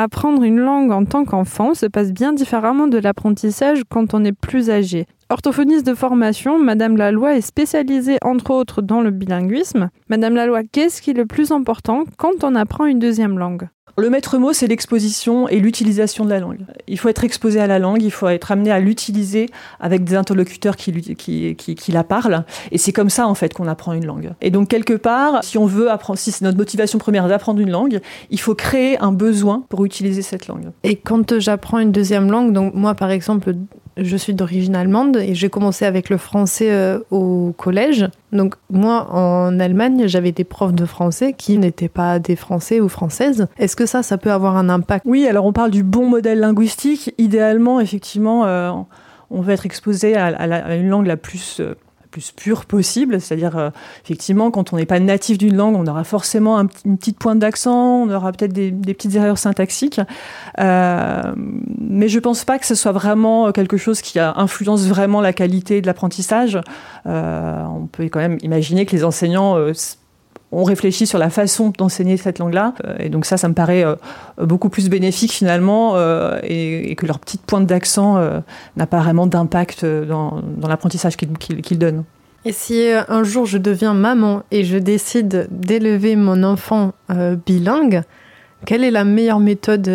Apprendre une langue en tant qu'enfant se passe bien différemment de l'apprentissage quand on est plus âgé. Orthophoniste de formation, Madame Laloy est spécialisée entre autres dans le bilinguisme. Madame Laloy, qu'est-ce qui est le plus important quand on apprend une deuxième langue? Le maître mot, c'est l'exposition et l'utilisation de la langue. Il faut être exposé à la langue, il faut être amené à l'utiliser avec des interlocuteurs qui, qui, la parlent. Et c'est comme ça, en fait, qu'on apprend une langue. Et donc, quelque part, si on veut apprendre, si c'est notre motivation première d'apprendre une langue, il faut créer un besoin pour utiliser cette langue. Et quand j'apprends une deuxième langue, donc moi, par exemple, je suis d'origine allemande et j'ai commencé avec le français euh, au collège. Donc moi, en Allemagne, j'avais des profs de français qui n'étaient pas des Français ou Françaises. Est-ce que ça, ça peut avoir un impact? Oui, alors on parle du bon modèle linguistique. Idéalement, effectivement, euh, on veut être exposé à, à, une langue la plus... Euh, pure possible, c'est-à-dire euh, effectivement quand on n'est pas natif d'une langue, on aura forcément une petite pointe d'accent, on aura peut-être des, petites erreurs syntaxiques, euh, mais je pense pas que ce soit vraiment quelque chose qui influence vraiment la qualité de l'apprentissage. Euh, on peut quand même imaginer que les enseignants on réfléchit sur la façon d'enseigner cette langue-là. Et donc ça, ça me paraît beaucoup plus bénéfique finalement, et, que leur petite pointe d'accent n'a pas vraiment d'impact dans, l'apprentissage qu'ils donnent. Et si un jour je deviens maman et je décide d'élever mon enfant bilingue, quelle est la meilleure méthode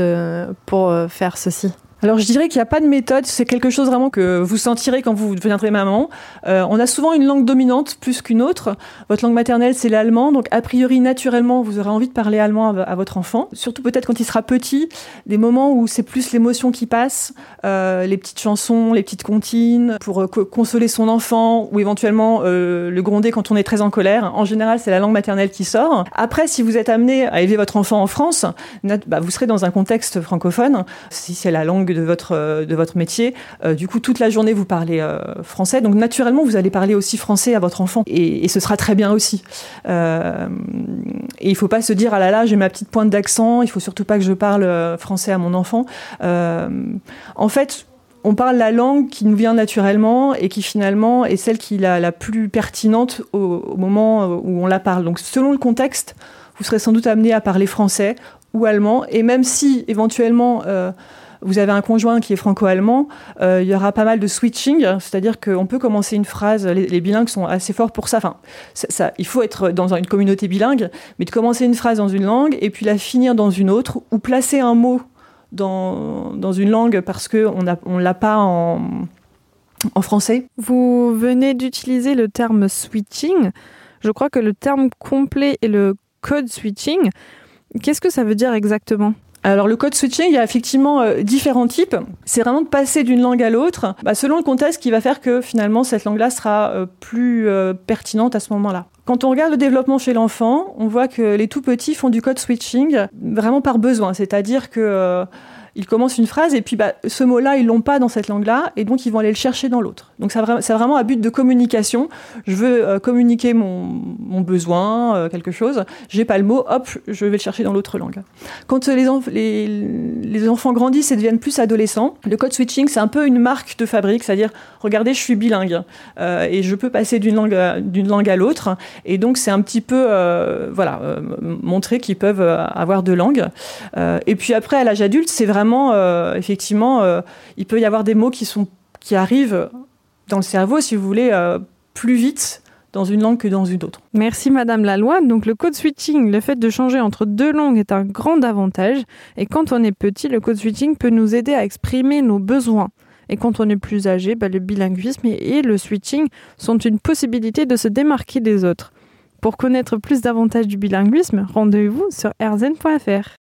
pour faire ceci? Alors je dirais qu'il n'y a pas de méthode, c'est quelque chose vraiment que vous sentirez quand vous deviendrez maman. Euh, on a souvent une langue dominante plus qu'une autre. Votre langue maternelle c'est l'allemand, donc a priori naturellement vous aurez envie de parler allemand à, votre enfant. Surtout peut-être quand il sera petit, des moments où c'est plus l'émotion qui passe, euh, les petites chansons, les petites comptines pour euh, consoler son enfant ou éventuellement le gronder quand on est très en colère. En général c'est la langue maternelle qui sort. Après si vous êtes amené à élever votre enfant en France, bah, vous serez dans un contexte francophone. Si c'est la langue de votre, euh, de votre métier. Euh, du coup, toute la journée, vous parlez euh, français. Donc, naturellement, vous allez parler aussi français à votre enfant. Et, ce sera très bien aussi. et il ne faut pas se dire, ah là là, j'ai ma petite pointe d'accent, il faut surtout pas que je parle français à mon enfant. en fait, on parle la langue qui nous vient naturellement et qui finalement est celle qui est la, la plus pertinente au, moment où on la parle. Donc selon le contexte, vous serez sans doute amené à parler français ou allemand. Et même si éventuellement vous avez un conjoint qui est franco-allemand, euh, il y aura pas mal de switching, c'est-à-dire qu'on peut commencer une phrase, les, bilingues sont assez forts pour ça. Enfin, il faut être dans une communauté bilingue, mais de commencer une phrase dans une langue et puis la finir dans une autre, ou placer un mot dans, dans une langue parce qu'on ne on l'a pas en, en français. Vous venez d'utiliser le terme switching. Je crois que le terme complet est le code switching. Qu'est-ce que ça veut dire exactement? Alors le code switching, il y a effectivement euh, différents types. C'est vraiment de passer d'une langue à l'autre, bah, selon le contexte, qui va faire que finalement cette langue-là sera euh, plus euh, pertinente à ce moment-là. Quand on regarde le développement chez l'enfant, on voit que les tout petits font du code switching vraiment par besoin, c'est-à-dire que ils commencent une phrase et puis bah, ce mot-là, ils l'ont pas dans cette langue-là et donc ils vont aller le chercher dans l'autre. Donc c'est vraiment à but de communication. Je veux euh, communiquer mon, besoin, euh, quelque chose. J'ai pas le mot, hop, je vais le chercher dans l'autre langue. Quand les, les, enfants grandissent et deviennent plus adolescents, le code switching, c'est un peu une marque de fabrique, c'est-à-dire, regardez, je suis bilingue euh, et je peux passer d'une langue, langue à l'autre. Et donc c'est un petit peu, euh, voilà, euh, montrer qu'ils peuvent avoir deux langues. et puis après, à l'âge adulte, c'est euh, effectivement, euh, il peut y avoir des mots qui, sont, qui arrivent dans le cerveau, si vous voulez, euh, plus vite dans une langue que dans une autre. Merci Madame Laloy. Donc le code switching, le fait de changer entre deux langues est un grand avantage. Et quand on est petit, le code switching peut nous aider à exprimer nos besoins. Et quand on est plus âgé, bah, le bilinguisme et le switching sont une possibilité de se démarquer des autres. Pour connaître plus d'avantages du bilinguisme, rendez-vous sur rzn.fr.